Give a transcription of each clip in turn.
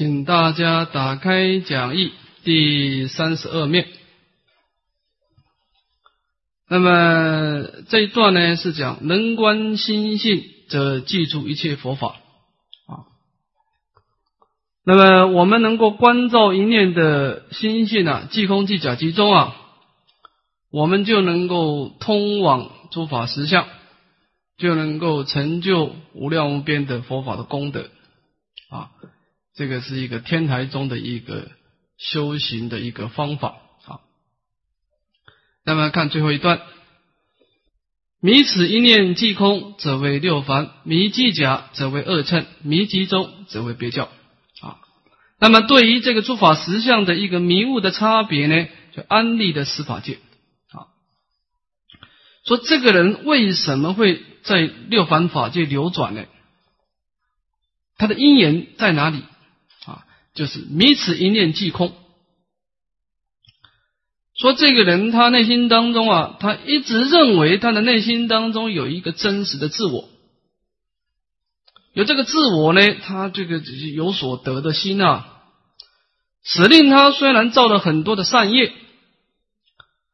请大家打开讲义第三十二面。那么这一段呢是讲能观心性，则记住一切佛法啊。那么我们能够观照一念的心性啊，即空即假即中啊，我们就能够通往诸法实相，就能够成就无量无边的佛法的功德啊。这个是一个天台中的一个修行的一个方法啊。那么看最后一段，迷此一念即空，则为六凡；迷即假，则为二乘；迷即中，则为别教啊。那么对于这个诸法实相的一个迷雾的差别呢，就安立的司法界啊。说这个人为什么会在六凡法界流转呢？他的因缘在哪里？就是迷此一念即空，说这个人他内心当中啊，他一直认为他的内心当中有一个真实的自我，有这个自我呢，他这个有所得的心啊，使令他虽然造了很多的善业，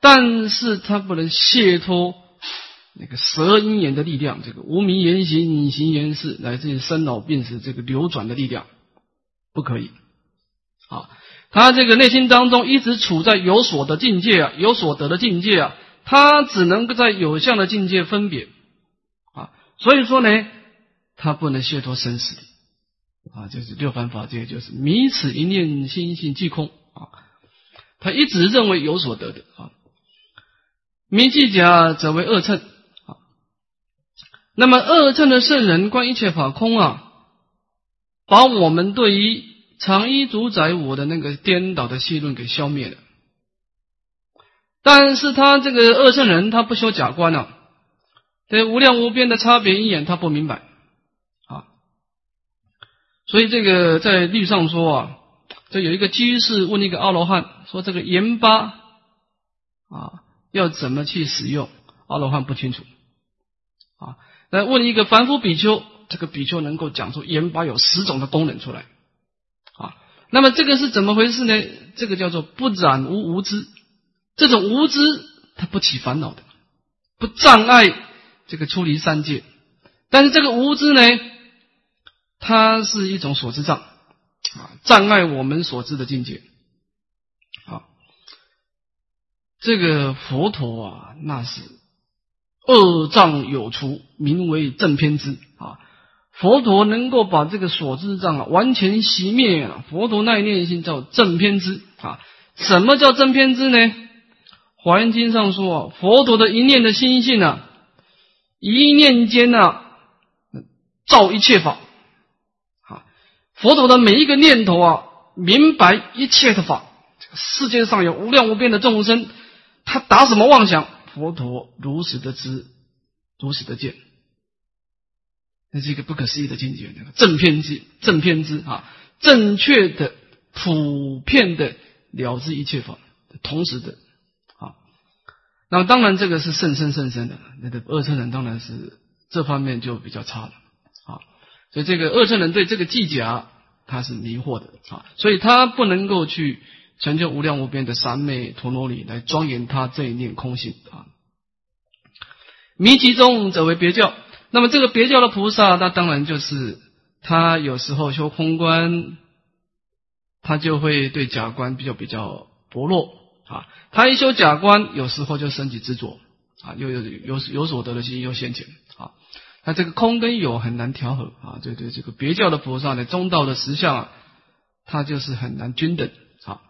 但是他不能卸脱那个十二因缘的力量，这个无名言行、隐形言事，来自于生老病死这个流转的力量，不可以。啊，他这个内心当中一直处在有所的境界啊，有所得的境界啊，他只能够在有相的境界分别啊，所以说呢，他不能卸脱生死啊，就是六凡法界，就是迷此一念心性即空啊，他一直认为有所得的啊，迷即假则为恶乘啊，那么恶乘的圣人观一切法空啊，把我们对于。常一主宰我的那个颠倒的戏论给消灭了，但是他这个恶圣人，他不修假观啊，对无量无边的差别一眼他不明白。啊，所以这个在律上说啊，这有一个居士问一个阿罗汉说这个盐巴啊要怎么去使用，阿罗汉不清楚。啊，来问一个凡夫比丘，这个比丘能够讲出盐巴有十种的功能出来。那么这个是怎么回事呢？这个叫做不染无无知，这种无知它不起烦恼的，不障碍这个出离三界。但是这个无知呢，它是一种所知障啊，障碍我们所知的境界。啊，这个佛陀啊，那是恶障有除，名为正偏知。佛陀能够把这个所知障啊完全熄灭啊！佛陀那一念心叫正偏知啊！什么叫正偏知呢？华严经上说啊，佛陀的一念的心性啊，一念间啊，照一切法啊！佛陀的每一个念头啊，明白一切的法。这个世界上有无量无边的众生，他打什么妄想？佛陀如实的知，如实的见。那是一个不可思议的境界，正偏知，正偏知啊，正确的、普遍的了知一切法，同时的啊。那么当然，这个是甚深甚深的。那个二乘人当然是这方面就比较差了啊。所以这个二乘人对这个计假他是迷惑的啊，所以他不能够去成就无量无边的三昧陀罗尼来庄严他这一念空性啊。迷其中则为别教。那么这个别教的菩萨，那当然就是他有时候修空观，他就会对假观比较比较薄弱啊。他一修假观，有时候就升起执着啊，又有有有所得的心又现前啊。那这个空跟有很难调和啊。对对，这个别教的菩萨呢，中道的实相啊，他就是很难均等啊。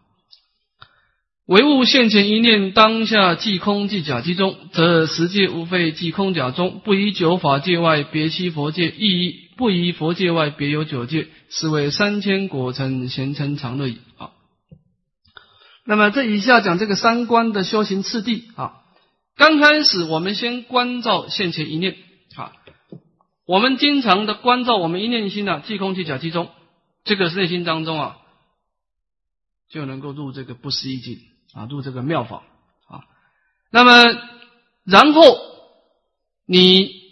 唯物现前一念，当下即空即假即中，则十界无非即空假中，不以九法界外别七佛界，亦不以佛界外别有九界，是为三千果成贤成常乐矣。啊，那么这以下讲这个三观的修行次第啊。刚开始我们先关照现前一念啊，我们经常的关照我们一念心呢，即空即假即中，这个内心当中啊，就能够入这个不思议境。啊，入这个妙法啊，那么然后你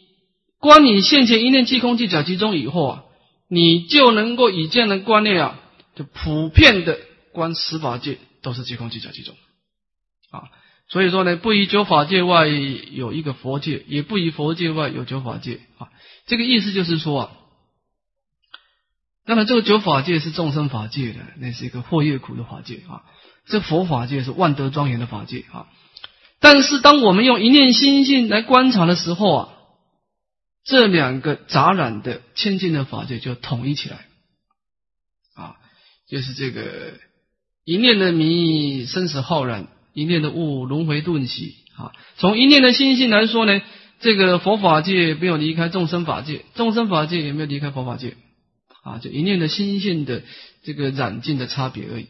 观你现前一念即空即假即中以后啊，你就能够以这样的观念啊，就普遍的观十法界都是即空即假即中啊。所以说呢，不以九法界外有一个佛界，也不以佛界外有九法界啊。这个意思就是说啊，当然这个九法界是众生法界的，那是一个祸业苦的法界啊。这佛法界是万德庄严的法界啊。但是当我们用一念心性来观察的时候啊，这两个杂染的千净的法界就统一起来啊，就是这个一念的迷生死浩然。一念的悟，轮回顿息啊！从一念的心性来说呢，这个佛法界没有离开众生法界，众生法界也没有离开佛法界啊！就一念的心性的这个染净的差别而已！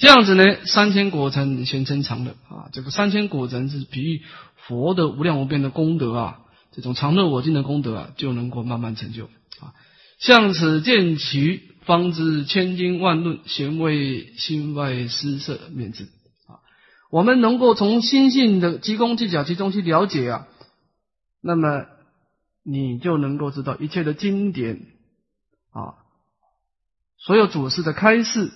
这样子呢，三千果尘先称长乐啊！这个三千果尘是比喻佛的无量无边的功德啊，这种常乐我净的功德啊，就能够慢慢成就啊！向此见其，方知千经万论，咸为心外施设免之。我们能够从心性的即空即假其中去了解啊，那么你就能够知道一切的经典啊，所有祖师的开示，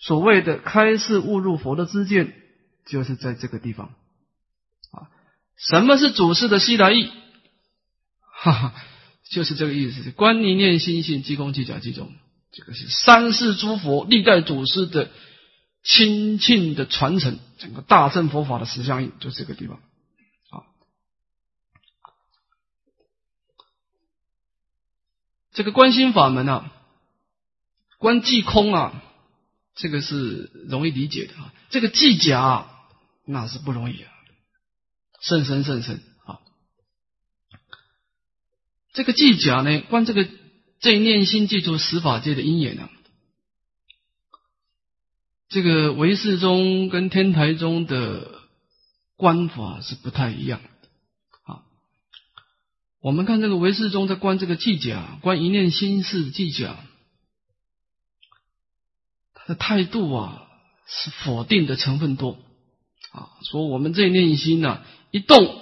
所谓的开示误入佛的知见，就是在这个地方啊。什么是祖师的西达意？哈哈，就是这个意思。观念念心性即空即假即中，这个是三世诸佛历代祖师的。亲近的传承，整个大乘佛法的实相印就这个地方啊。这个观心法门啊，观即空啊，这个是容易理解的啊。这个即假那是不容易啊，甚深甚深啊。这个即假呢，观这个这一念心记住十法界的因缘呢。这个唯识中跟天台中的观法是不太一样的啊。我们看这个唯识中在观这个计假，观一念心事计假，的态度啊是否定的成分多啊。说我们这念心呐一动，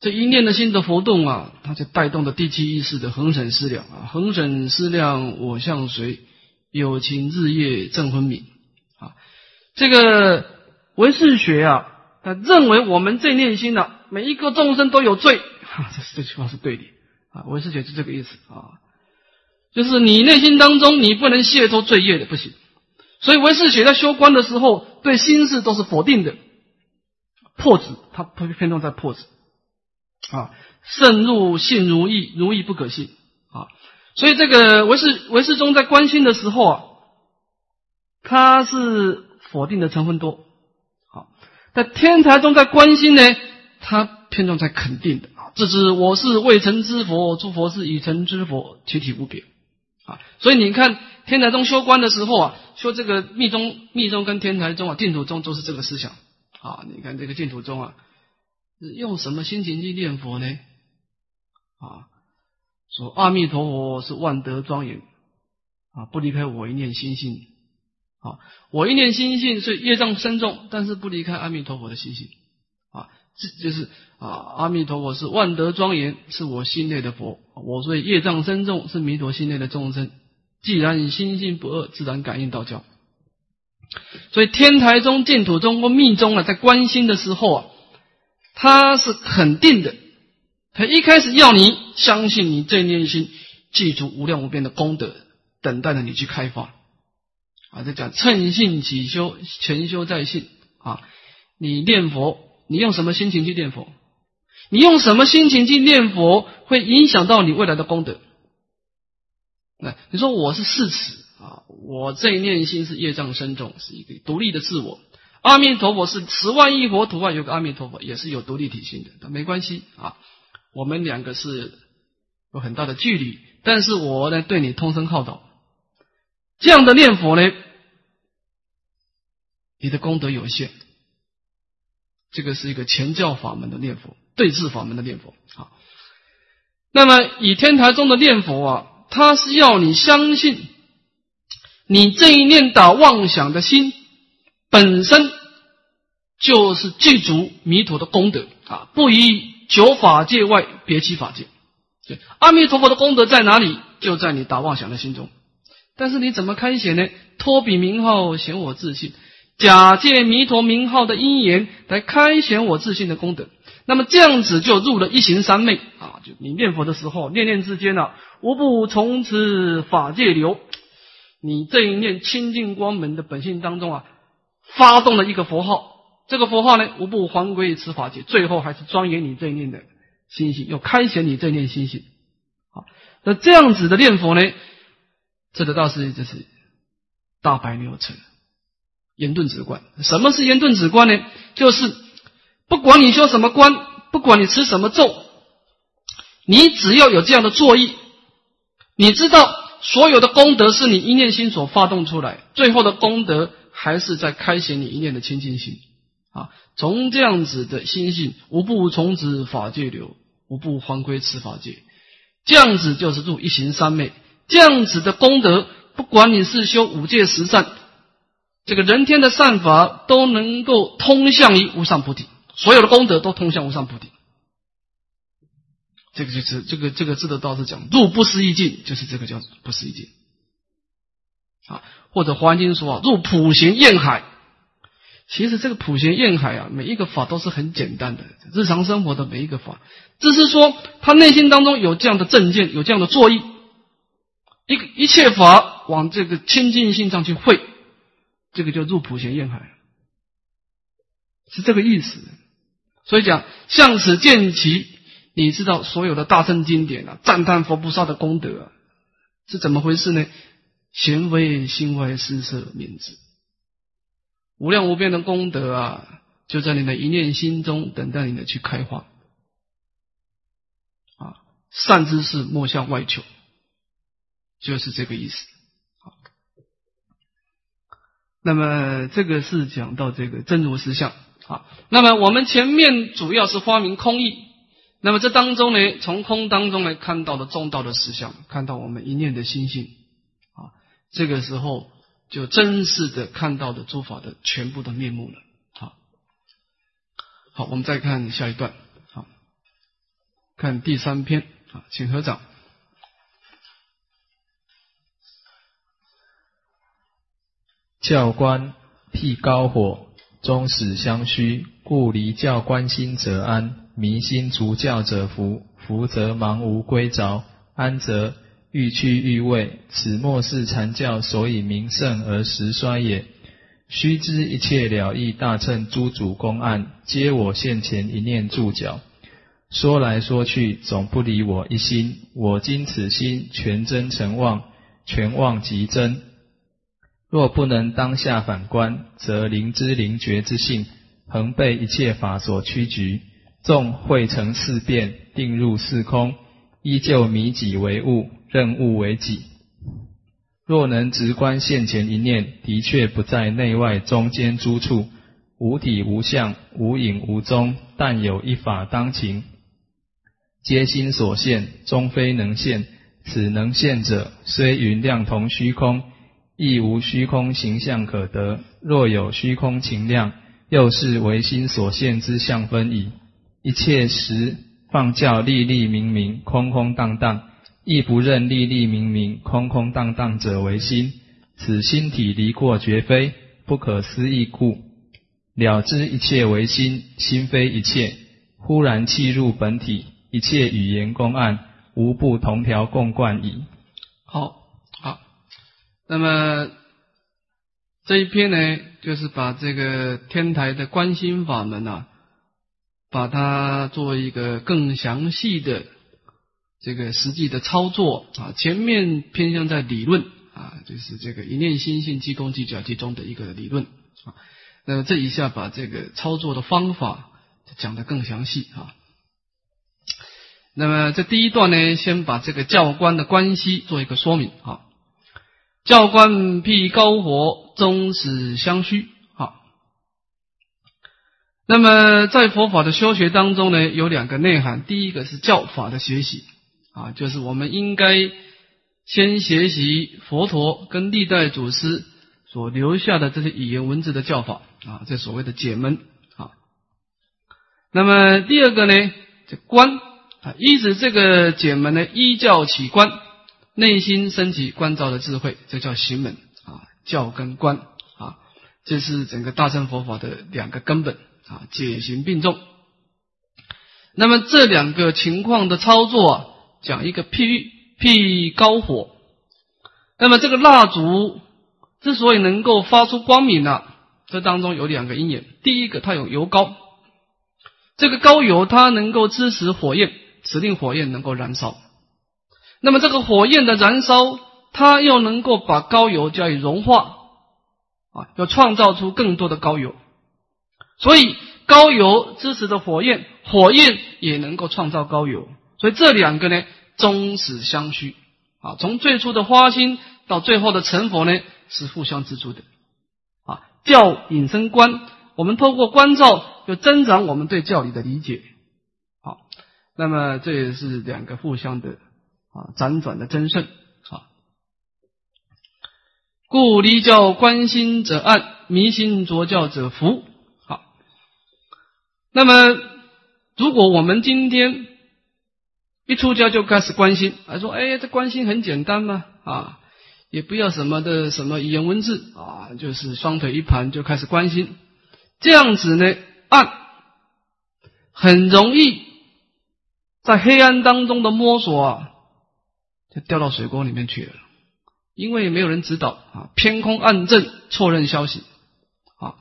这一念的心的活动啊，它就带动的第七意识的恒审思量啊，恒审思量我向谁？有情日夜正昏迷啊！这个唯识学啊，他认为我们这念心呢，每一个众生都有罪。哈，这这句话是对的啊！唯识学是这个意思啊，就是你内心当中你不能卸脱罪业的，不行。所以唯识学在修观的时候，对心事都是否定的，破执，他偏重在破执啊，慎入信如意，如意不可信啊。所以这个唯识唯识中在关心的时候啊，他是否定的成分多。好，在天台中在关心呢，他偏重在肯定的啊。这是我是未成之佛，诸佛是已成之佛，其体无别啊。所以你看天台宗修观的时候啊，修这个密宗、密宗跟天台宗啊、净土宗都是这个思想啊。你看这个净土宗啊，用什么心情去念佛呢？啊？说阿弥陀佛是万德庄严啊，不离开我一念心性啊，我一念心性是业障深重，但是不离开阿弥陀佛的心性，这就是啊，阿弥陀佛是万德庄严，是我心内的佛，我所以业障深重是弥陀心内的众生，既然你心性不恶，自然感应道教。所以天台中、净土中或密宗啊，在观心的时候啊，他是肯定的。他一开始要你相信你这念心，记住无量无边的功德，等待着你去开发。啊，这讲趁信起修，全修在信啊。你念佛，你用什么心情去念佛？你用什么心情去念佛，会影响到你未来的功德。那你说我是四尺啊，我这一念心是业障深重，是一个独立的自我。阿弥陀佛是十万亿佛土外有个阿弥陀佛，也是有独立体性的，没关系啊。我们两个是有很大的距离，但是我呢对你通声号导，这样的念佛呢，你的功德有限。这个是一个前教法门的念佛，对治法门的念佛啊。那么以天台宗的念佛啊，它是要你相信，你这一念打妄想的心本身就是具足弥陀的功德啊，不以。九法界外，别其法界。阿弥陀佛的功德在哪里？就在你打妄想的心中。但是你怎么开显呢？托比名号显我自信，假借弥陀名号的因缘来开显我自信的功德。那么这样子就入了一行三昧啊！就你念佛的时候，念念之间呢，无不从此法界流。你这一念清净光门的本性当中啊，发动了一个佛号，这个佛号呢，无不还归于此法界，最后还是庄严你这一念的心性，又开显你这一念心性。好，那这样子的念佛呢，这个倒是就是大白牛车严顿止观。什么是严顿止观呢？就是。不管你修什么观，不管你持什么咒，你只要有这样的作意，你知道所有的功德是你一念心所发动出来，最后的功德还是在开显你一念的清净心啊。从这样子的心性，无不从此法界流，无不还归此法界。这样子就是入一行三昧。这样子的功德，不管你是修五戒十善，这个人天的善法，都能够通向于无上菩提。所有的功德都通向无上菩提，这个就是这个这个字的道是讲入不思议境，就是这个叫不思议境啊，或者华严经说啊，入普贤厌海。其实这个普贤厌海啊，每一个法都是很简单的，日常生活的每一个法，只是说他内心当中有这样的正见，有这样的作意，一一切法往这个清净性上去汇，这个叫入普贤愿海，是这个意思。所以讲，向此见其，你知道所有的大圣经典啊，赞叹佛菩萨的功德啊，是怎么回事呢？贤为心怀施舍名字，无量无边的功德啊，就在你的一念心中等待你的去开化啊！善知识莫向外求，就是这个意思。那么这个是讲到这个真如实相。啊，那么我们前面主要是发明空义，那么这当中呢，从空当中呢看到了中道的实相，看到我们一念的心性，啊，这个时候就真实的看到的诸法的全部的面目了。好，好，我们再看下一段，好，看第三篇，啊，请合掌，教官辟高火。终始相虚，故离教观心则安；迷心逐教者福，福则盲无归着，安则欲去欲位。此末世禅教所以名盛而实衰也。须知一切了义大乘诸主公案，皆我现前一念注脚。说来说去，总不离我一心。我今此心全真诚妄，全妄即真。若不能当下反观，则灵知灵觉之性，恒被一切法所驱局，纵会成四变，定入四空，依旧迷己为物，任物为己。若能直观现前一念，的确不在内外中间诸处，无体无相，无影无踪，但有一法当勤，皆心所现，终非能现。此能现者，虽云量同虚空。亦无虚空形象可得。若有虚空情量，又是唯心所现之相分矣。一切时放教立立明明，空空荡荡，亦不认立立明明，空空荡荡者为心。此心体离过绝非，不可思议故。了知一切为心，心非一切。忽然契入本体，一切语言公案，无不同条共贯矣。好。那么这一篇呢，就是把这个天台的观心法门啊，把它作为一个更详细的这个实际的操作啊。前面偏向在理论啊，就是这个一念心性即空即假即中的一个理论啊。那么这一下把这个操作的方法讲得更详细啊。那么这第一段呢，先把这个教官的关系做一个说明啊。教官辟高火，终始相虚。好，那么在佛法的修学当中呢，有两个内涵。第一个是教法的学习啊，就是我们应该先学习佛陀跟历代祖师所留下的这些语言文字的教法啊，这所谓的解门啊。那么第二个呢，这观啊，依止这个解门呢，依教起观。内心升起观照的智慧，这叫行门啊，教跟观啊，这是整个大乘佛法的两个根本啊，解行并重。那么这两个情况的操作啊，讲一个譬喻，譬高火。那么这个蜡烛之所以能够发出光明呢，这当中有两个因缘。第一个，它有油膏，这个高油它能够支持火焰，使令火焰能够燃烧。那么这个火焰的燃烧，它又能够把高油加以融化，啊，要创造出更多的高油。所以高油支持的火焰，火焰也能够创造高油。所以这两个呢，终始相续。啊，从最初的花心到最后的成佛呢，是互相资助的。啊，教引申观，我们透过观照，就增长我们对教理的理解。好，那么这也是两个互相的。啊，辗转的真圣啊，故离教观心者暗，迷心着教者福。好，那么如果我们今天一出家就开始关心，还说哎，这关心很简单嘛啊，也不要什么的什么语言文字啊，就是双腿一盘就开始关心，这样子呢暗，很容易在黑暗当中的摸索啊。掉到水沟里面去了，因为没有人指导啊，偏空暗正，错认消息啊，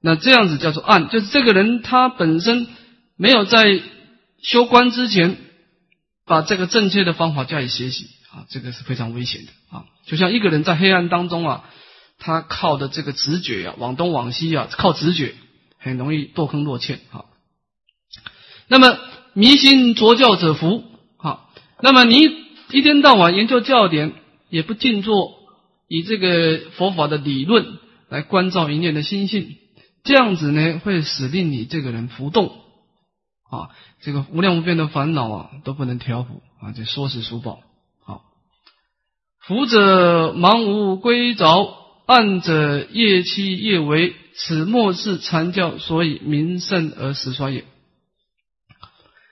那这样子叫做暗，就是这个人他本身没有在修观之前把这个正确的方法加以学习啊，这个是非常危险的啊。就像一个人在黑暗当中啊，他靠的这个直觉啊，往东往西啊，靠直觉很容易堕坑落堑啊。那么迷信着教者福啊，那么你。一天到晚研究教典，也不静坐，以这个佛法的理论来关照一念的心性，这样子呢，会使令你这个人浮动啊，这个无量无边的烦恼啊，都不能调伏啊，这说是书报。好，福者盲无归着，暗者夜期夜为，此末世禅教，所以名胜而实衰也。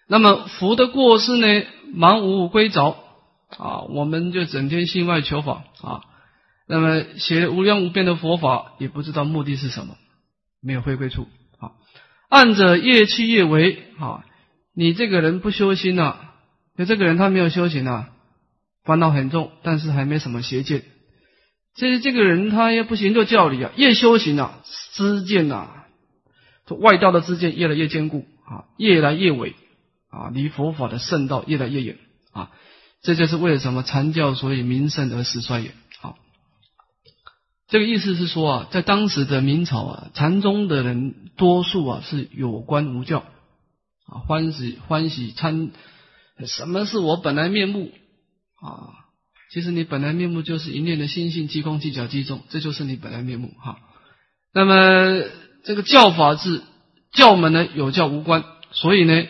那么福的过失呢，盲无归着。啊，我们就整天心外求法啊，那么学无量无边的佛法，也不知道目的是什么，没有回归处。啊，按着业去业为啊，你这个人不修心呐，就这个人他没有修行啊，烦恼很重，但是还没什么邪见。这这个人他也不行就教理啊，越修行啊，知见呐，这外道的知见越来越坚固啊，越来越伟啊，离佛法的圣道越来越远啊。这就是为什么禅教所以名盛而实衰也。好，这个意思是说啊，在当时的明朝啊，禅宗的人多数啊是有关无教啊，欢喜欢喜参，什么是我本来面目啊？其实你本来面目就是一念的心性，即空即假即中，这就是你本来面目哈。那么这个教法是教门呢有教无关，所以呢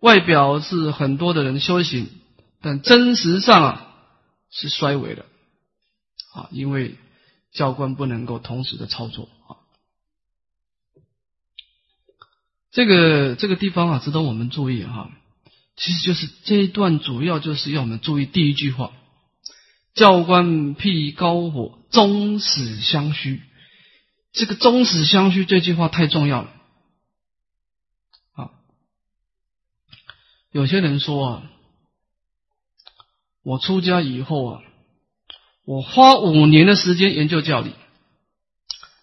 外表是很多的人修行。但真实上啊是衰微的啊，因为教官不能够同时的操作啊。这个这个地方啊，值得我们注意哈。其实就是这一段主要就是要我们注意第一句话：教官辟高火，终始相续。这个终始相续这句话太重要了啊。有些人说啊。我出家以后啊，我花五年的时间研究教理，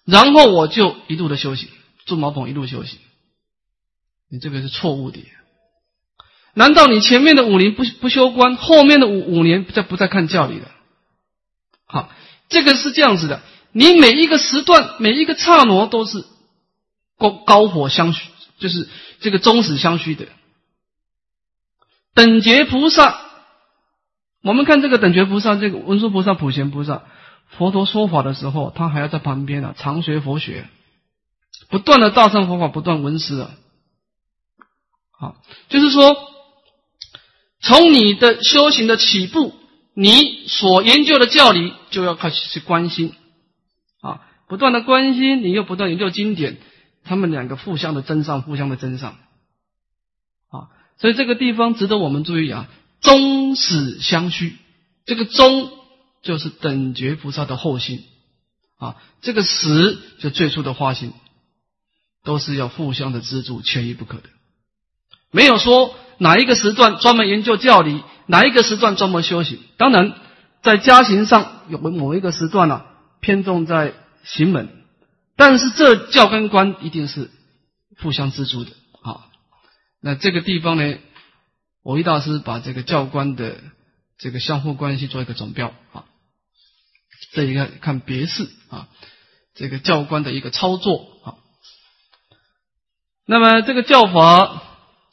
然后我就一路的修行，住茅棚一路修行。你这个是错误的。难道你前面的五年不不修观，后面的五五年再不再看教理了？好，这个是这样子的。你每一个时段，每一个刹那都是高高火相续，就是这个终始相续的等觉菩萨。我们看这个等觉菩萨，这个文殊菩萨、普贤菩萨，佛陀说法的时候，他还要在旁边啊，常学佛学，不断的大乘佛法不断闻思啊。好，就是说，从你的修行的起步，你所研究的教理就要开始去关心啊，不断的关心，你又不断研究经典，他们两个互相的增上，互相的增上啊，所以这个地方值得我们注意啊。终始相续，这个终就是等觉菩萨的后心啊，这个实就最初的花心，都是要互相的资助，缺一不可的。没有说哪一个时段专门研究教理，哪一个时段专门修行。当然，在家行上有某一个时段呢，偏重在行门，但是这教跟观一定是互相资助的啊。那这个地方呢，我一大师把这个教官的。这个相互关系做一个总标啊，这一个看别事啊，这个教官的一个操作啊。那么这个教法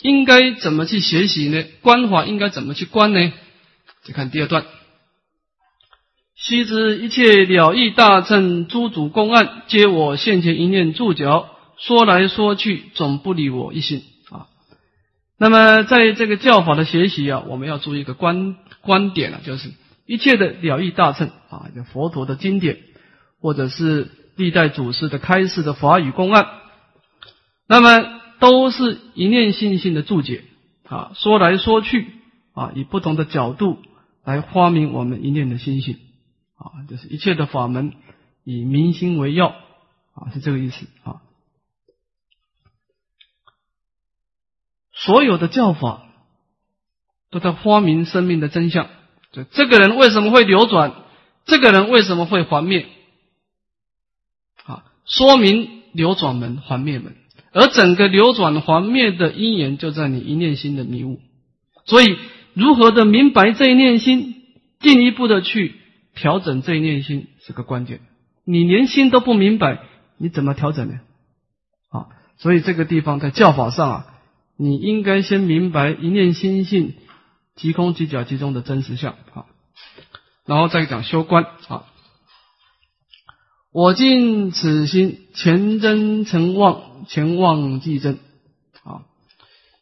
应该怎么去学习呢？观法应该怎么去观呢？再看第二段。须知一切了义大乘诸主公案，皆我现前一念住脚，说来说去总不离我一心。那么在这个教法的学习啊，我们要注意一个观。观点啊，就是一切的了义大乘啊，就佛陀的经典，或者是历代祖师的开示的法语公案，那么都是一念信心的注解啊。说来说去啊，以不同的角度来发明我们一念的心性啊，就是一切的法门以明心为要啊，是这个意思啊。所有的教法。都在发明生命的真相。就这个人为什么会流转？这个人为什么会还灭？啊，说明流转门、还灭门。而整个流转还灭的因缘，就在你一念心的迷雾。所以，如何的明白这一念心，进一步的去调整这一念心，是个关键。你连心都不明白，你怎么调整呢？啊，所以这个地方在教法上啊，你应该先明白一念心性。即空即假即中的真实相啊，然后再讲修观啊。我尽此心，前真成妄，前妄即真啊。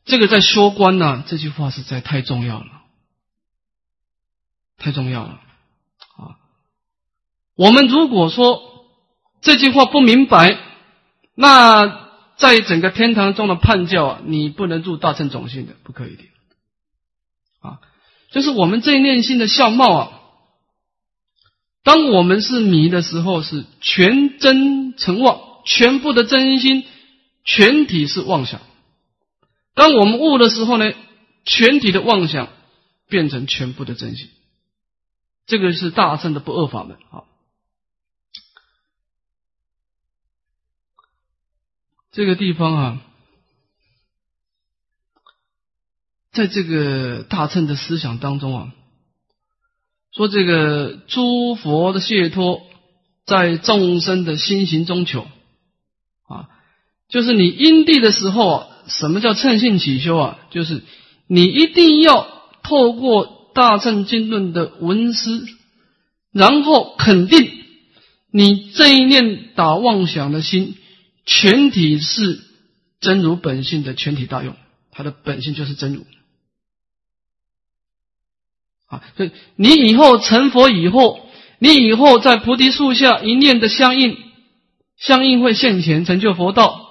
这个在修观呢，这句话实在太重要了，太重要了啊。我们如果说这句话不明白，那在整个天堂中的判教啊，你不能入大乘种性的，不可以的。啊，就是我们这一念心的相貌啊。当我们是迷的时候，是全真成妄，全部的真心全体是妄想；当我们悟的时候呢，全体的妄想变成全部的真心。这个是大圣的不二法门啊。这个地方啊。在这个大乘的思想当中啊，说这个诸佛的解脱在众生的心行中求啊，就是你因地的时候啊，什么叫称性起修啊？就是你一定要透过大乘经论的文思，然后肯定你这一念打妄想的心，全体是真如本性的全体大用，它的本性就是真如。啊，所以你以后成佛以后，你以后在菩提树下一念的相应，相应会现前成就佛道。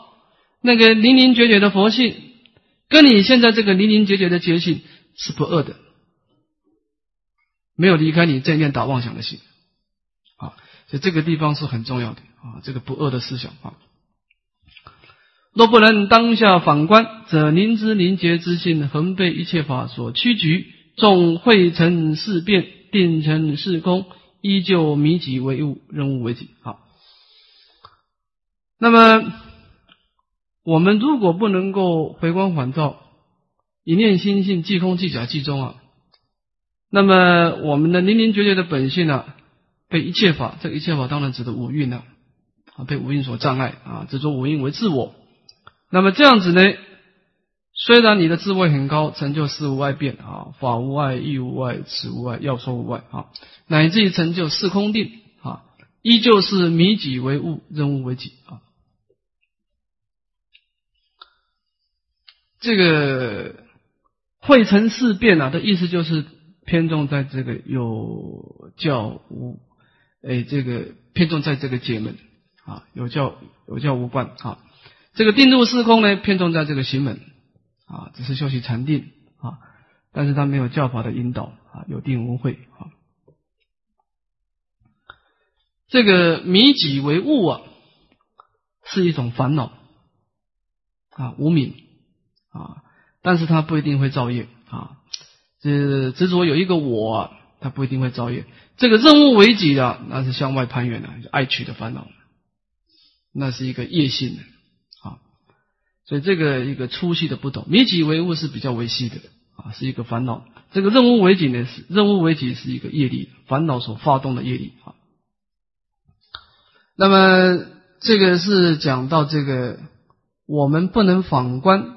那个零零绝绝的佛性，跟你现在这个零零绝绝的觉性是不二的，没有离开你这念打妄想的心。啊，所以这个地方是很重要的啊，这个不二的思想啊。若不能当下反观，则灵知灵觉之性恒被一切法所屈局。众会成事变，定成事空，依旧迷己为物，人物为己。好，那么我们如果不能够回光返照，一念心性即空即假即中啊，那么我们的零零绝绝的本性呢，被一切法，这一切法当然指的五蕴呢，啊，被五蕴所障碍啊，执着五蕴为自我。那么这样子呢？虽然你的智慧很高，成就事无外变啊，法无外，义无外，此无外，要说无外啊，乃至于成就四空定啊，依旧是迷己为物，任物为己啊。这个会成事变啊的意思就是偏重在这个有教无，哎，这个偏重在这个解门啊，有教有教无关啊。这个定入四空呢，偏重在这个行门。啊，只是修习禅定啊，但是他没有教法的引导啊，有定无会啊。这个迷己为物啊，是一种烦恼啊，无名啊，但是他不一定会造业啊。这执着有一个我，他不一定会造业。这个任务为己的，那是向外攀缘的，爱取的烦恼，那是一个业性的。所以这个一个粗细的不同，迷己为物是比较维系的啊，是一个烦恼。这个任务为己呢，是任务为己是一个业力，烦恼所发动的业力啊。那么这个是讲到这个，我们不能反观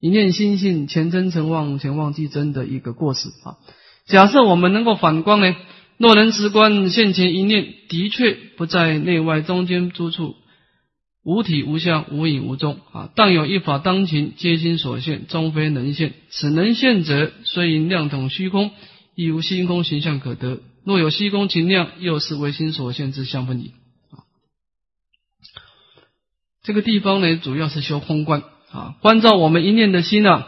一念心性前真成妄，前妄即真的一个过失啊。假设我们能够反观呢，若能直观现前一念的确不在内外中间诸处。无体无相无影无踪啊，但有一法当勤，皆心所现，终非能现。此能现者，虽因量统虚空，亦无虚空形象可得。若有虚空情量，又是唯心所现之相分矣。啊，这个地方呢，主要是修空观啊。关照我们一念的心呐，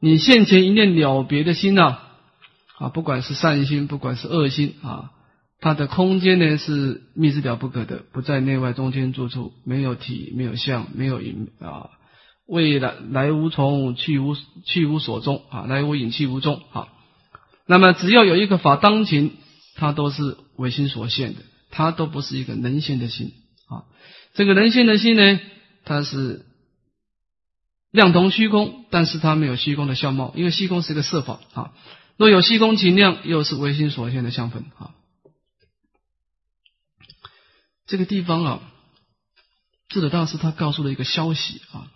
你现前一念了别的心呐，啊，不管是善心，不管是恶心啊。它的空间呢是密之了不可的，不在内外中间住处，没有体，没有相，没有影啊。未来来无从，去无去无所终啊，来无影，去无踪啊。那么只要有一个法当勤，它都是唯心所现的，它都不是一个能现的心啊。这个能现的心呢，它是量同虚空，但是它没有虚空的相貌，因为虚空是一个色法啊。若有虚空情量，又是唯心所现的相分啊。这个地方啊，智者大师他告诉了一个消息啊，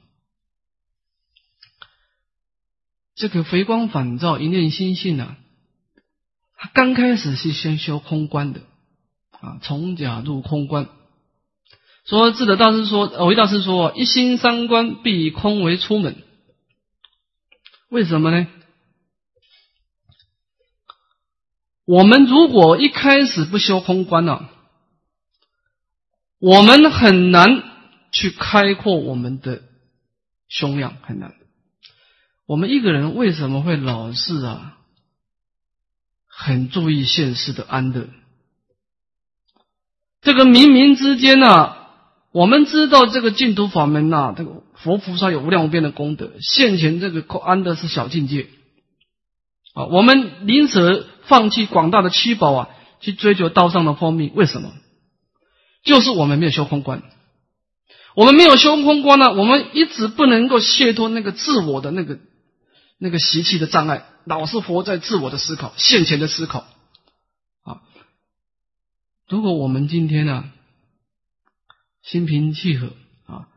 这个回光返照一念心性啊，他刚开始是先修空观的啊，从假入空观。说智者大师说，偶一大师说，一心三观必以空为出门。为什么呢？我们如果一开始不修空观呢？我们很难去开阔我们的胸量，很难。我们一个人为什么会老是啊，很注意现世的安乐？这个冥冥之间呢，我们知道这个净土法门呐，这个佛菩萨有无量无边的功德，现前这个安乐是小境界啊。我们宁舍放弃广大的七宝啊，去追求道上的方便，为什么？就是我们没有修空观，我们没有修空观呢，我们一直不能够卸脱那个自我的那个那个习气的障碍，老是活在自我的思考、现前的思考啊。如果我们今天呢，心平气和啊，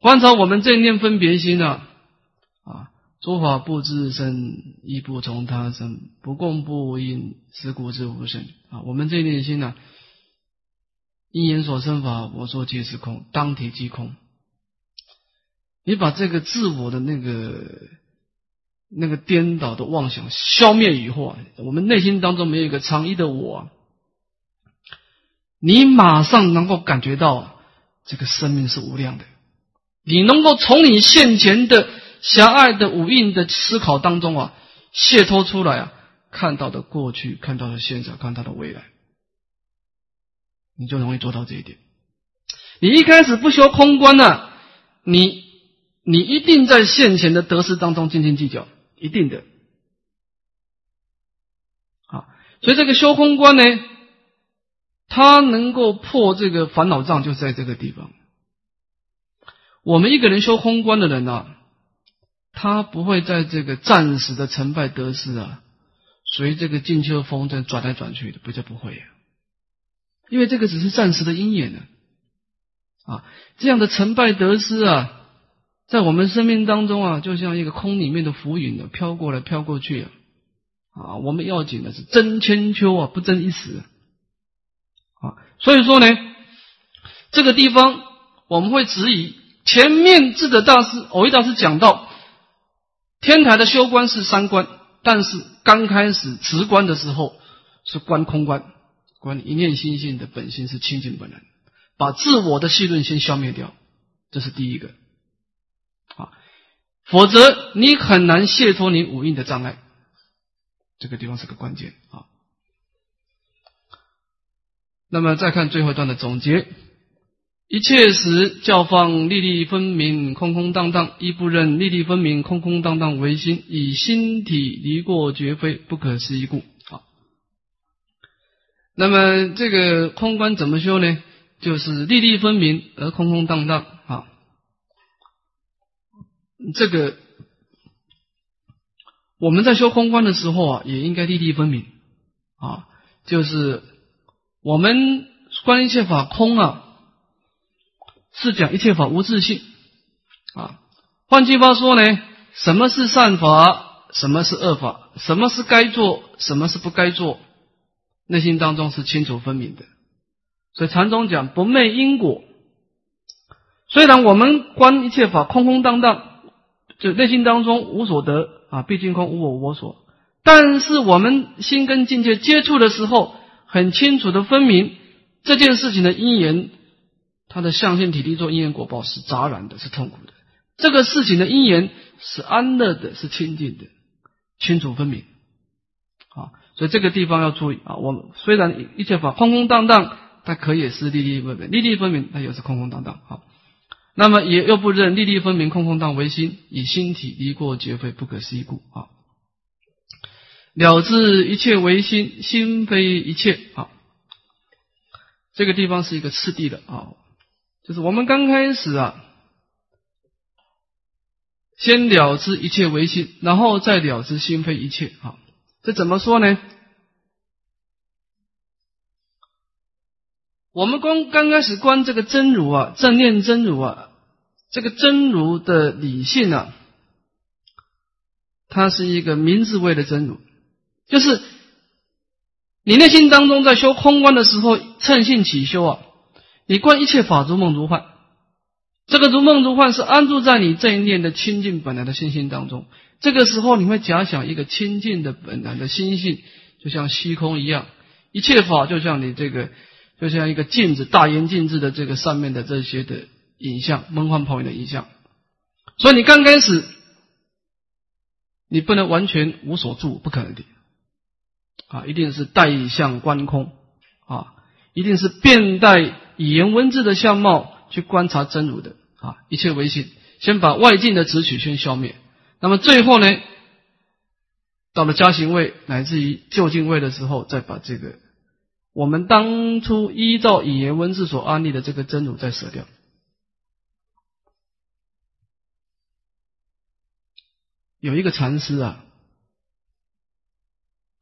观察我们这念分别心呢，啊，诸法不自生，亦不从他生，不共不因，是故知无生啊。我们这念心呢。因缘所生法，我说皆是空，当体即空。你把这个自我的那个那个颠倒的妄想消灭以后啊，我们内心当中没有一个常一的我，你马上能够感觉到啊这个生命是无量的。你能够从你现前的狭隘的五蕴的思考当中啊，解脱出来啊，看到的过去，看到的现在，看到的未来。你就容易做到这一点。你一开始不修空观呢，你你一定在现前的得失当中斤斤计较，一定的。啊，所以这个修空观呢，它能够破这个烦恼障，就在这个地方。我们一个人修空观的人呢，他不会在这个暂时的成败得失啊，随这个境秋风在转来转去的，不就不会呀？因为这个只是暂时的因缘。呢，啊，这样的成败得失啊，在我们生命当中啊，就像一个空里面的浮云呢，飘过来飘过去啊，啊，我们要紧的是争千秋啊，不争一时。啊，所以说呢，这个地方我们会质疑前面智者大师、偶一大师讲到，天台的修观是三观，但是刚开始直观的时候是观空观。观一念心性的本性是清净本来，把自我的细论先消灭掉，这是第一个啊，否则你很难卸脱你五蕴的障碍，这个地方是个关键啊。那么再看最后一段的总结：一切时教放粒粒分明，空空荡荡，亦不认粒粒分明、空空荡荡为心，以心体离过绝非，不可思议故。那么这个空观怎么修呢？就是粒粒分明而空空荡荡。啊，这个。我们在修空观的时候啊，也应该粒粒分明啊，就是我们观一切法空啊，是讲一切法无自性啊。换句话说呢，什么是善法，什么是恶法，什么是该做，什么是不该做，内心当中是清楚分明的。所以禅宗讲不昧因果，虽然我们观一切法空空荡荡，就内心当中无所得。啊，毕竟空无我我所，但是我们心跟境界接触的时候，很清楚的分明这件事情的因缘，它的相性体力做因缘果报是杂染的，是痛苦的；这个事情的因缘是安乐的，是清净的，清楚分明。所以这个地方要注意啊。我们虽然一切法空空荡荡，它可以是粒粒分明，粒粒分明，它也是空空荡荡。好。那么也又不认粒粒分明空空荡为心，以心体离过绝非不可思议故啊！了知一切为心，心非一切啊！这个地方是一个次第的啊，就是我们刚开始啊，先了知一切为心，然后再了知心非一切啊！这怎么说呢？我们刚刚开始观这个真如啊，正念真如啊，这个真如的理性啊，它是一个明智位的真如，就是你内心当中在修空观的时候，趁性起修啊，你观一切法如梦如幻，这个如梦如幻是安住在你这一念的清净本来的心性当中，这个时候你会假想一个清净的本来的心性，就像虚空一样，一切法就像你这个。就像一个镜子，大圆镜子的这个上面的这些的影像，梦幻泡影的影像。所以你刚开始，你不能完全无所住，不可能的啊！一定是带相观空啊，一定是变带语言文字的相貌去观察真如的啊！一切唯心，先把外境的执取先消灭。那么最后呢，到了加行位乃至于就近位的时候，再把这个。我们当初依照语言文字所安立的这个真如，再舍掉。有一个禅师啊，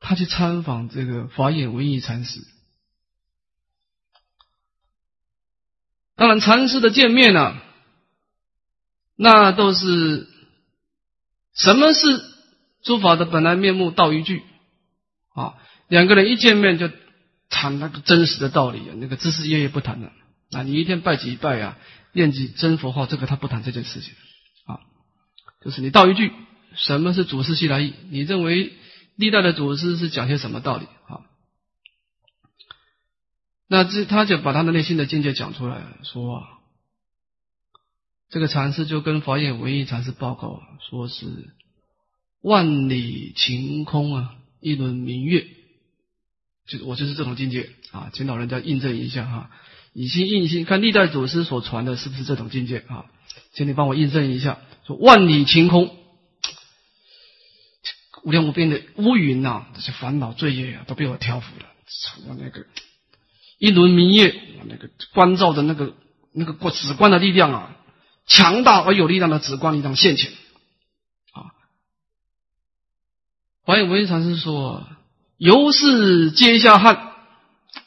他去参访这个法眼文艺禅师。当然，禅师的见面呢，那都是什么是诸法的本来面目，道一句啊，两个人一见面就。谈那个真实的道理，那个知识业也不谈了啊。你一天拜几拜啊，念几真佛号，这个他不谈这件事情啊。就是你道一句，什么是祖师西来意？你认为历代的祖师是讲些什么道理啊？那这他就把他的内心的境界讲出来了，说啊，这个禅师就跟法眼文艺禅师报告，说是万里晴空啊，一轮明月。就我就是这种境界啊，请老人家印证一下哈，以心印心，看历代祖师所传的是不是这种境界啊？请你帮我印证一下，说万里晴空，无量无边的乌云呐，这些烦恼罪业啊，都被我挑服了。我那个一轮明月，那个关照的那个那个过紫光的力量啊，强大而有力量的紫光力量现前啊。华严文禅师说。由是阶下汉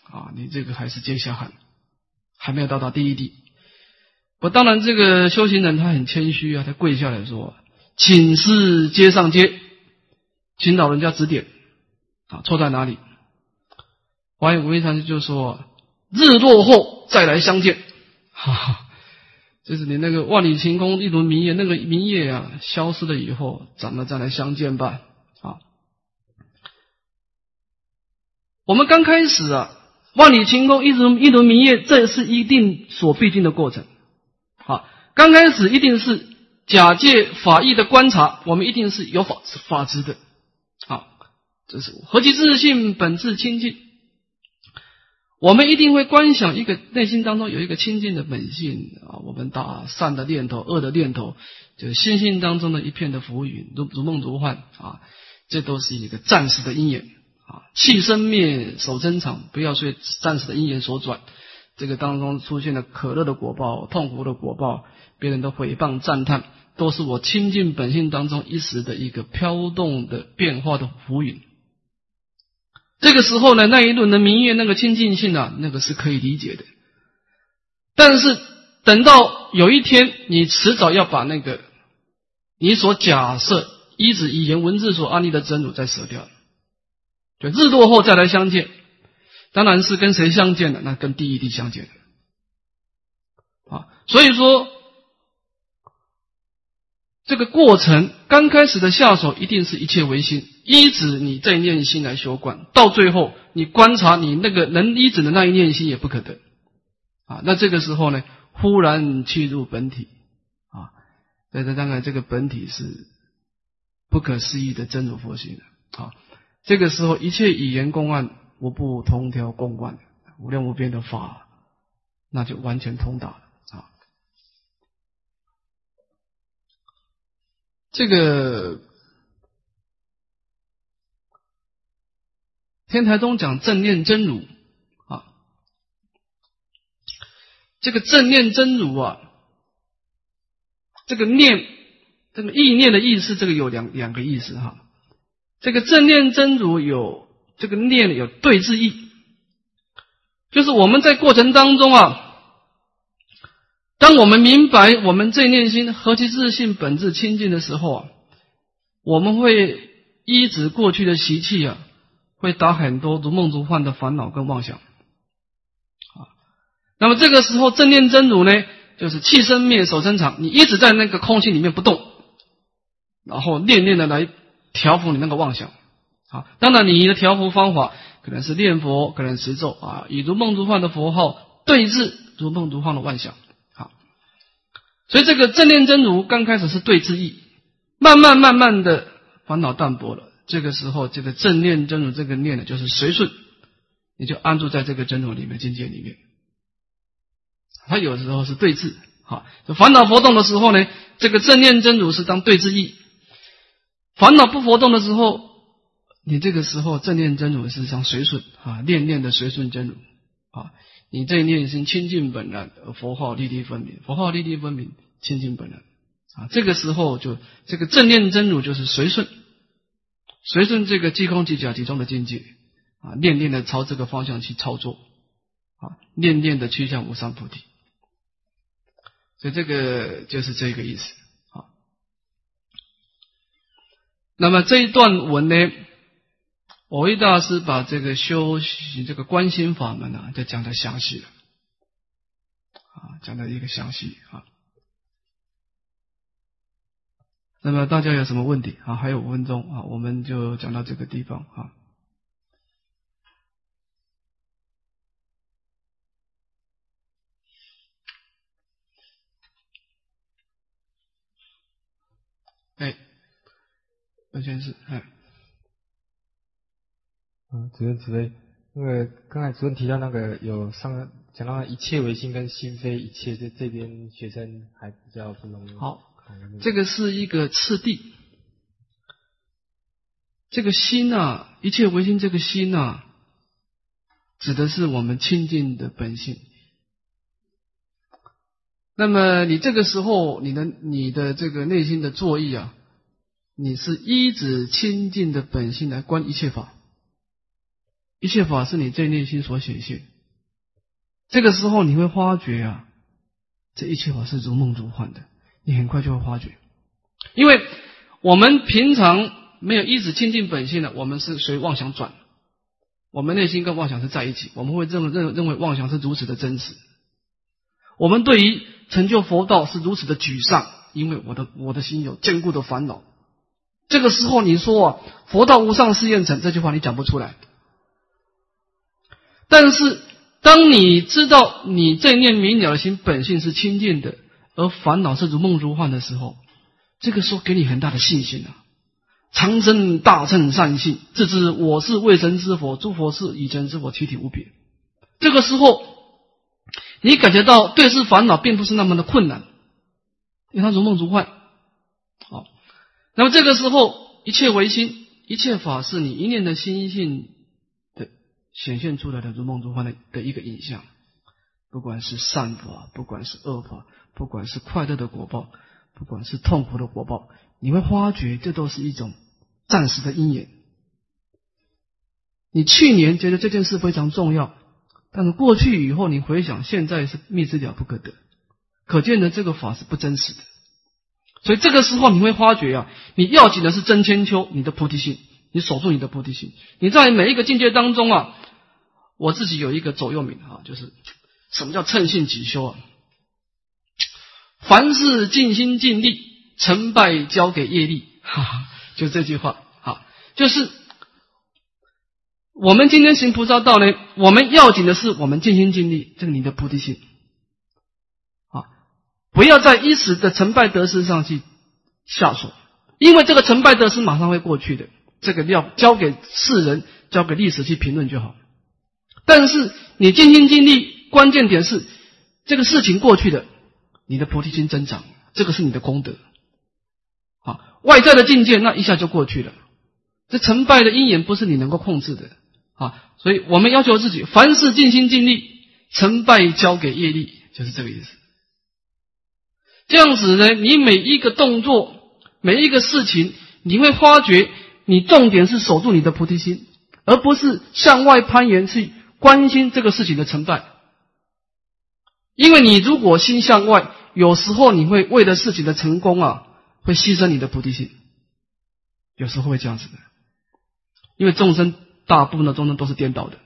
啊，你这个还是阶下汉，还没有到达第一地。我当然，这个修行人他很谦虚啊，他跪下来说：“请示阶上阶，请老人家指点啊，错在哪里？”华严无为禅师就说：“日落后再来相见。”哈哈，就是你那个万里晴空一轮明月，那个明月啊消失了以后，咱们再来相见吧。啊我们刚开始啊，万里晴空，一轮一轮明月，这是一定所必经的过程。好，刚开始一定是假借法义的观察，我们一定是有法法知的。好，这是何其自信，本质清净。我们一定会观想一个内心当中有一个清净的本性啊，我们打善的念头、恶的念头，就是心性当中的一片的浮云，如如梦如幻啊，这都是一个暂时的因缘啊。气生灭，守真常，不要随暂时的因缘所转。这个当中出现了可乐的果报、痛苦的果报，别人的诽谤赞叹，都是我清净本性当中一时的一个飘动的变化的浮云。这个时候呢，那一轮的明月，那个清净性啊，那个是可以理解的。但是等到有一天，你迟早要把那个你所假设依止语言文字所安立的真如再舍掉，就日落后再来相见，当然是跟谁相见的？那跟第一地相见啊。所以说，这个过程刚开始的下手，一定是一切唯心。依止你在念心来修观，到最后你观察你那个能依止的那一念心也不可得啊。那这个时候呢，忽然去入本体啊，那这当然这个本体是不可思议的真如佛性的啊。这个时候一切语言公案无不同条共贯，无量无边的法，那就完全通达了啊。这个。天台宗讲正念真如啊，这个正念真如啊，这个念这个意念的意思，这个有两两个意思哈。这个正念真如有这个念有对治意，就是我们在过程当中啊，当我们明白我们这念心何其自信本质清净的时候啊，我们会依止过去的习气啊。会打很多如梦如幻的烦恼跟妄想，啊，那么这个时候正念真如呢，就是气生灭，守生长，你一直在那个空性里面不动，然后念念的来调伏你那个妄想，啊，当然你的调伏方法可能是念佛，可能持咒啊，以如梦如幻的佛号对治如梦如幻的妄想，啊，所以这个正念真如刚开始是对治意，慢慢慢慢的烦恼淡薄了。这个时候，这个正念真如这个念呢，就是随顺，你就安住在这个真如里面境界里面。它有时候是对峙，好，烦恼活动的时候呢，这个正念真如是当对峙意；烦恼不活动的时候，你这个时候正念真如是像随顺啊，念念的随顺真如啊，你这一念心清净本然，佛号立地分明，佛号立地分明，清净本然啊，这个时候就这个正念真如就是随顺。随顺这个即空即假即中的境界啊，念念的朝这个方向去操作啊，念念的趋向无上菩提，所以这个就是这个意思啊。那么这一段文呢，我为大师把这个修行这个观心法门啊，就讲的详细了啊，讲的一个详细啊。那么大家有什么问题啊？还有五分钟啊，我们就讲到这个地方啊。哎，完全是哎。嗯，主任主任，因为刚才主任提到那个有上讲到一切唯心跟心非一切，这这边学生还比较不容易。好。这个是一个次第，这个心啊，一切唯心，这个心啊，指的是我们清净的本性。那么你这个时候，你的你的这个内心的作意啊，你是依止清净的本性来观一切法，一切法是你这内心所显现。这个时候你会发觉啊，这一切法是如梦如幻的。你很快就会发觉，因为我们平常没有一直亲近本性的，我们是随妄想转，我们内心跟妄想是在一起，我们会认认认为妄想是如此的真实。我们对于成就佛道是如此的沮丧，因为我的我的心有坚固的烦恼。这个时候你说啊，佛道无上誓愿成这句话你讲不出来。但是当你知道你这念明了的心本性是清净的。而烦恼是如梦如幻的时候，这个时候给你很大的信心啊！长生大乘善性，自知我是未成之佛，诸佛是以前之佛，体体无别。这个时候，你感觉到对治烦恼并不是那么的困难，因为它如梦如幻。好，那么这个时候，一切唯心，一切法是你一念的心性的显现出来的如梦如幻的的一个影像。不管是善法，不管是恶法，不管是快乐的果报，不管是痛苦的果报，你会发觉这都是一种暂时的因缘。你去年觉得这件事非常重要，但是过去以后你回想，现在是灭之了不可得，可见的这个法是不真实的。所以这个时候你会发觉啊，你要紧的是真千秋，你的菩提心，你守住你的菩提心。你在每一个境界当中啊，我自己有一个座右铭啊，就是什么叫称性即修啊？凡事尽心尽力，成败交给业力，哈哈，就这句话啊，就是。我们今天行菩萨道呢，我们要紧的是我们尽心尽力，这个你的菩提心啊，不要在一时的成败得失上去下手，因为这个成败得失马上会过去的，这个要交给世人，交给历史去评论就好。但是你尽心尽力，关键点是这个事情过去的，你的菩提心增长，这个是你的功德。啊，外在的境界那一下就过去了，这成败的因缘不是你能够控制的。啊，所以我们要求自己，凡事尽心尽力，成败交给业力，就是这个意思。这样子呢，你每一个动作，每一个事情，你会发觉，你重点是守住你的菩提心，而不是向外攀岩去关心这个事情的成败。因为你如果心向外，有时候你会为了事情的成功啊，会牺牲你的菩提心，有时候会这样子的，因为众生。大部分的众生都是颠倒的，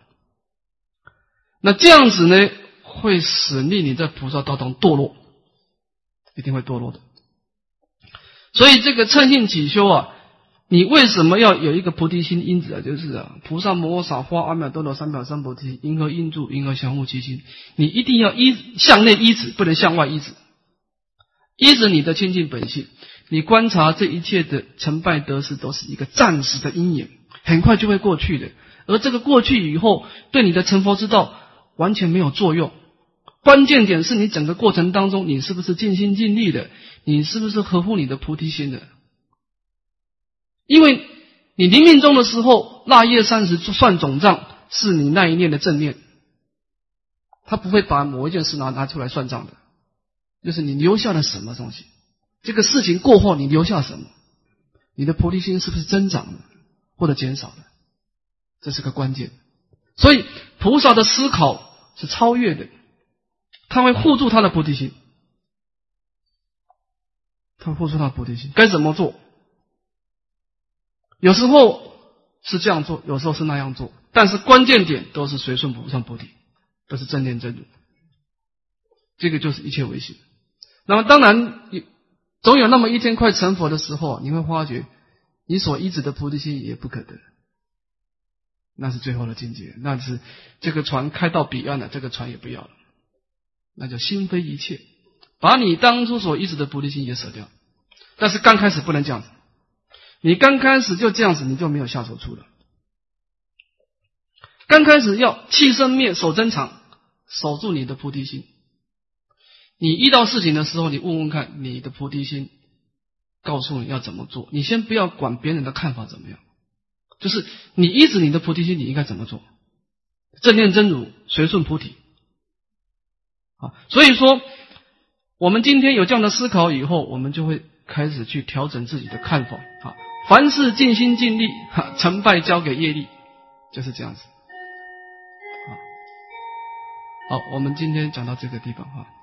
那这样子呢，会使令你在菩萨道中堕落，一定会堕落的。所以这个称性起修啊，你为什么要有一个菩提心因子啊？就是啊，菩萨摩诃萨花阿弥陀罗三藐三菩提，因何应住？因何相互其心？你一定要依向内依止，不能向外依止，依止你的清净本性。你观察这一切的成败得失，都是一个暂时的因缘。很快就会过去的，而这个过去以后，对你的成佛之道完全没有作用。关键点是你整个过程当中，你是不是尽心尽力的？你是不是合乎你的菩提心的？因为你临命终的时候，腊月三十算总账，是你那一念的正念，他不会把某一件事拿拿出来算账的，就是你留下了什么东西。这个事情过后，你留下什么？你的菩提心是不是增长了？或者减少的，这是个关键。所以菩萨的思考是超越的，他会护住他的菩提心，他护住他的菩提心该怎么做？有时候是这样做，有时候是那样做，但是关键点都是随顺菩萨菩提，都是正念正如。这个就是一切唯心。那么当然，总有那么一天快成佛的时候，你会发觉。你所依止的菩提心也不可得，那是最后的境界。那是这个船开到彼岸了，这个船也不要了，那就心非一切，把你当初所依止的菩提心也舍掉。但是刚开始不能这样子，你刚开始就这样子，你就没有下手处了。刚开始要弃生灭，守真常，守住你的菩提心。你遇到事情的时候，你问问看你的菩提心。告诉你要怎么做，你先不要管别人的看法怎么样，就是你依止你的菩提心，你应该怎么做？正念真如，随顺菩提。啊，所以说，我们今天有这样的思考以后，我们就会开始去调整自己的看法。啊，凡事尽心尽力，哈，成败交给业力，就是这样子。好，好，我们今天讲到这个地方哈。